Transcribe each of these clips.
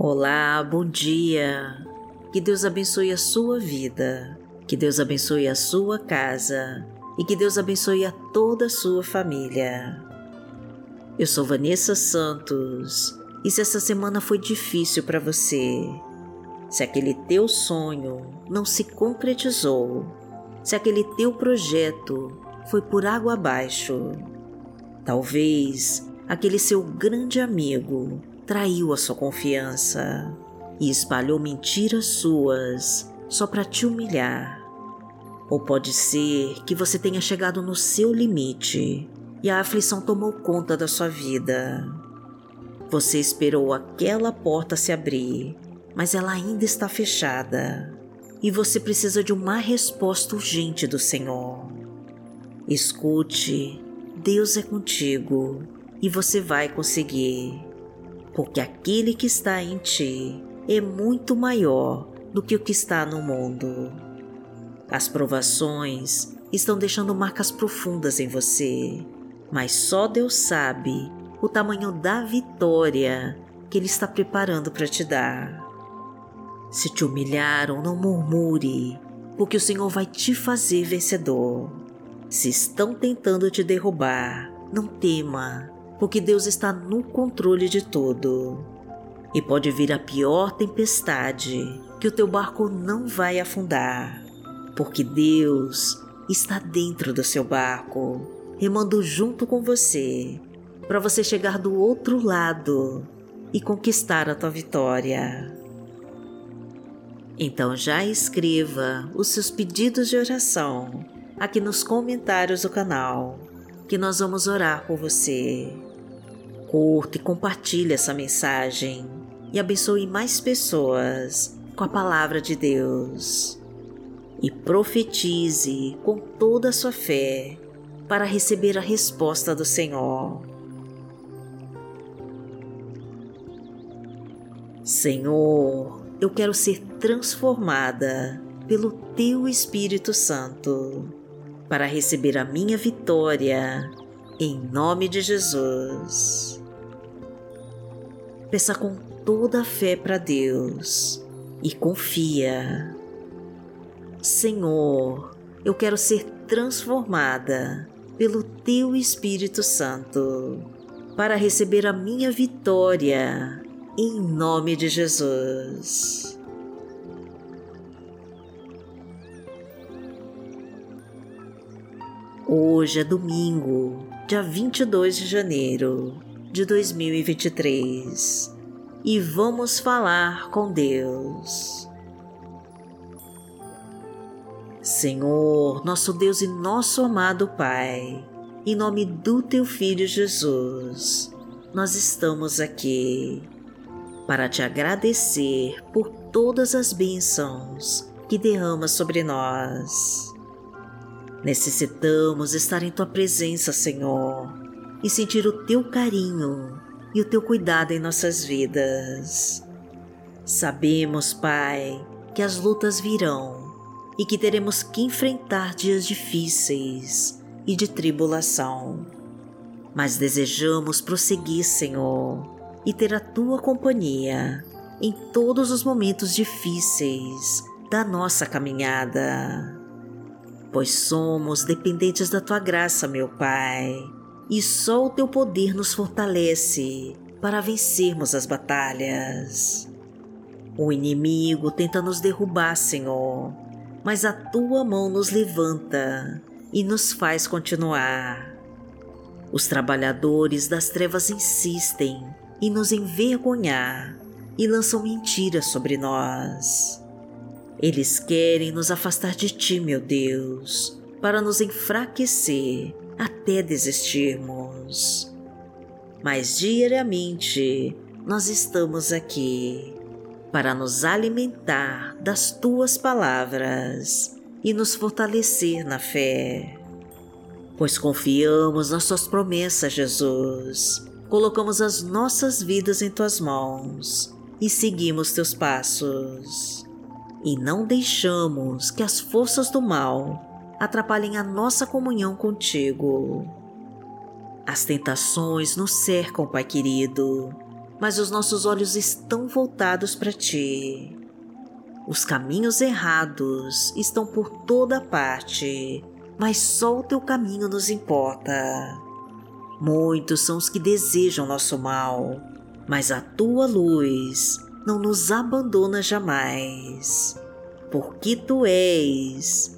Olá, bom dia. Que Deus abençoe a sua vida, que Deus abençoe a sua casa e que Deus abençoe a toda a sua família. Eu sou Vanessa Santos e se essa semana foi difícil para você, se aquele teu sonho não se concretizou, se aquele teu projeto foi por água abaixo, talvez aquele seu grande amigo traiu a sua confiança e espalhou mentiras suas só para te humilhar. Ou pode ser que você tenha chegado no seu limite e a aflição tomou conta da sua vida. Você esperou aquela porta se abrir, mas ela ainda está fechada e você precisa de uma resposta urgente do Senhor. Escute, Deus é contigo e você vai conseguir porque aquele que está em ti é muito maior do que o que está no mundo. As provações estão deixando marcas profundas em você, mas só Deus sabe o tamanho da vitória que Ele está preparando para te dar. Se te humilharam, não murmure, porque o Senhor vai te fazer vencedor. Se estão tentando te derrubar, não tema, porque Deus está no controle de tudo. E pode vir a pior tempestade, que o teu barco não vai afundar, porque Deus está dentro do seu barco, remando junto com você, para você chegar do outro lado e conquistar a tua vitória. Então já escreva os seus pedidos de oração aqui nos comentários do canal, que nós vamos orar por você curta e compartilhe essa mensagem e abençoe mais pessoas com a palavra de Deus. E profetize com toda a sua fé para receber a resposta do Senhor. Senhor, eu quero ser transformada pelo Teu Espírito Santo para receber a minha vitória, em nome de Jesus. Peça com toda a fé para Deus e confia. Senhor, eu quero ser transformada pelo Teu Espírito Santo para receber a minha vitória, em nome de Jesus. Hoje é domingo, dia 22 de janeiro de 2023 e vamos falar com Deus. Senhor, nosso Deus e nosso amado Pai, em nome do Teu Filho Jesus, nós estamos aqui para te agradecer por todas as bênçãos que derrama sobre nós. Necessitamos estar em Tua presença, Senhor e sentir o teu carinho e o teu cuidado em nossas vidas. Sabemos, Pai, que as lutas virão e que teremos que enfrentar dias difíceis e de tribulação. Mas desejamos prosseguir, Senhor, e ter a tua companhia em todos os momentos difíceis da nossa caminhada. Pois somos dependentes da tua graça, meu Pai e só o teu poder nos fortalece para vencermos as batalhas. O inimigo tenta nos derrubar, Senhor, mas a tua mão nos levanta e nos faz continuar. Os trabalhadores das trevas insistem em nos envergonhar e lançam mentiras sobre nós. Eles querem nos afastar de ti, meu Deus, para nos enfraquecer até desistirmos. Mas diariamente nós estamos aqui para nos alimentar das tuas palavras e nos fortalecer na fé. Pois confiamos nas tuas promessas, Jesus. Colocamos as nossas vidas em tuas mãos e seguimos teus passos. E não deixamos que as forças do mal atrapalhem a nossa comunhão contigo. As tentações nos cercam, Pai querido, mas os nossos olhos estão voltados para Ti. Os caminhos errados estão por toda parte, mas só o Teu caminho nos importa. Muitos são os que desejam nosso mal, mas a Tua luz não nos abandona jamais, porque Tu és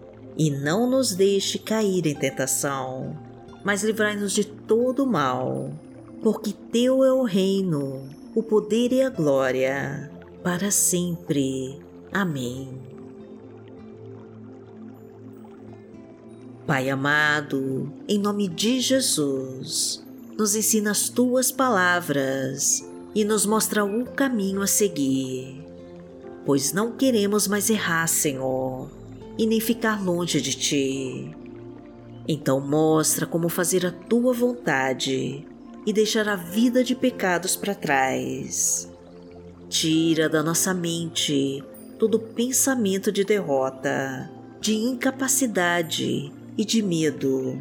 e não nos deixe cair em tentação, mas livrai-nos de todo mal, porque Teu é o reino, o poder e a glória, para sempre. Amém. Pai amado, em nome de Jesus, nos ensina as Tuas palavras e nos mostra o caminho a seguir, pois não queremos mais errar, Senhor e nem ficar longe de ti. Então mostra como fazer a tua vontade e deixar a vida de pecados para trás. Tira da nossa mente todo pensamento de derrota, de incapacidade e de medo.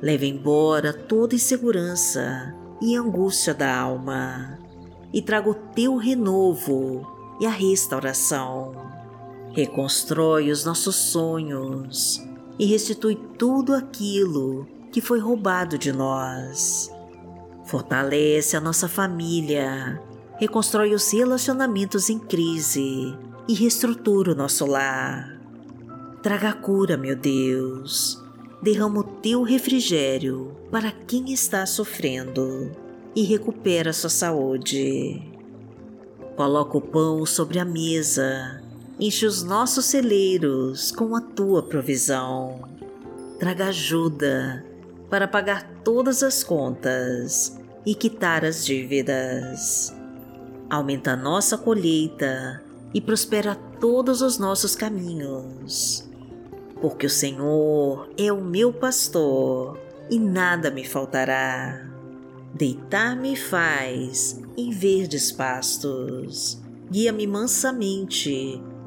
Leva embora toda insegurança e angústia da alma e traga o teu renovo e a restauração reconstrói os nossos sonhos e restitui tudo aquilo que foi roubado de nós. Fortalece a nossa família, reconstrói os relacionamentos em crise e reestrutura o nosso lar. Traga cura, meu Deus. Derrama o teu refrigério para quem está sofrendo e recupera sua saúde. Coloca o pão sobre a mesa Enche os nossos celeiros com a tua provisão. Traga ajuda para pagar todas as contas e quitar as dívidas. Aumenta a nossa colheita e prospera todos os nossos caminhos. Porque o Senhor é o meu pastor e nada me faltará. Deitar-me faz em verdes pastos. Guia-me mansamente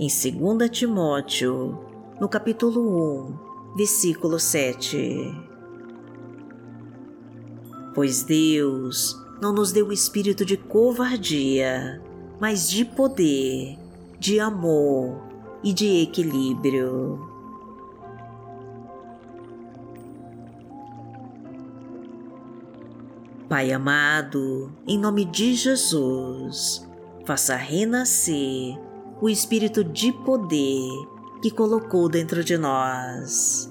em 2 Timóteo, no capítulo 1, versículo 7. Pois Deus não nos deu o espírito de covardia, mas de poder, de amor e de equilíbrio. Pai amado, em nome de Jesus, faça renascer o espírito de poder que colocou dentro de nós.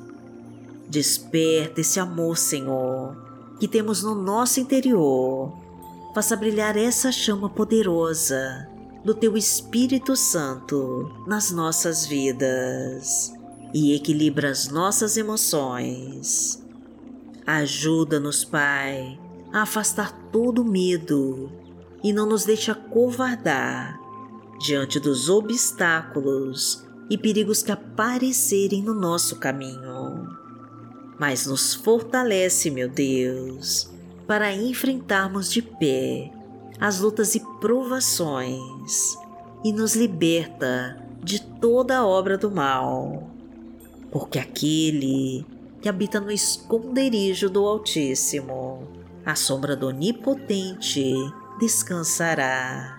Desperta esse amor, Senhor, que temos no nosso interior. Faça brilhar essa chama poderosa do Teu Espírito Santo nas nossas vidas e equilibra as nossas emoções. Ajuda-nos, Pai, a afastar todo medo e não nos deixe acovardar diante dos obstáculos e perigos que aparecerem no nosso caminho. Mas nos fortalece, meu Deus, para enfrentarmos de pé as lutas e provações e nos liberta de toda a obra do mal. Porque aquele que habita no esconderijo do Altíssimo, à sombra do Onipotente, descansará.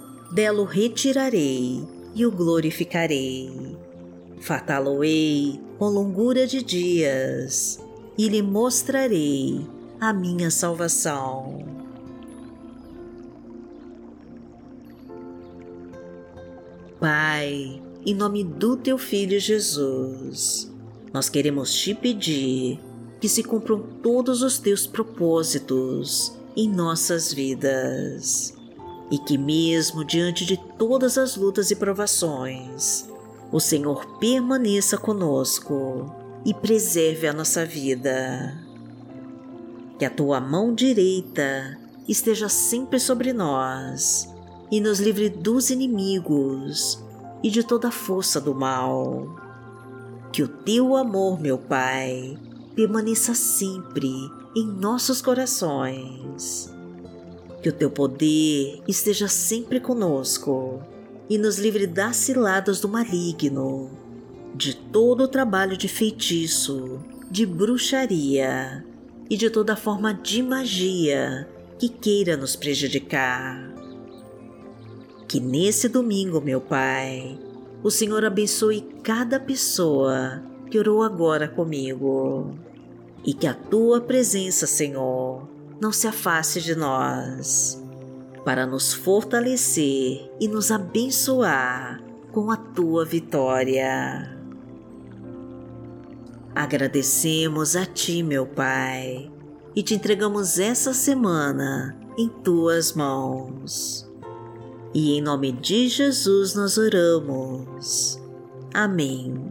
dela o retirarei e o glorificarei. Fartá-lo-ei com longura de dias e lhe mostrarei a minha salvação. Pai, em nome do teu Filho Jesus, nós queremos te pedir que se cumpram todos os teus propósitos em nossas vidas e que, mesmo diante de todas as lutas e provações, o Senhor permaneça conosco e preserve a nossa vida. Que a tua mão direita esteja sempre sobre nós e nos livre dos inimigos e de toda a força do mal. Que o teu amor, meu Pai, permaneça sempre em nossos corações. Que o teu poder esteja sempre conosco e nos livre das ciladas do maligno, de todo o trabalho de feitiço, de bruxaria e de toda forma de magia que queira nos prejudicar. Que nesse domingo, meu Pai, o Senhor abençoe cada pessoa que orou agora comigo. E que a tua presença, Senhor, não se afaste de nós, para nos fortalecer e nos abençoar com a tua vitória. Agradecemos a Ti, meu Pai, e te entregamos essa semana em Tuas mãos. E em nome de Jesus nós oramos. Amém.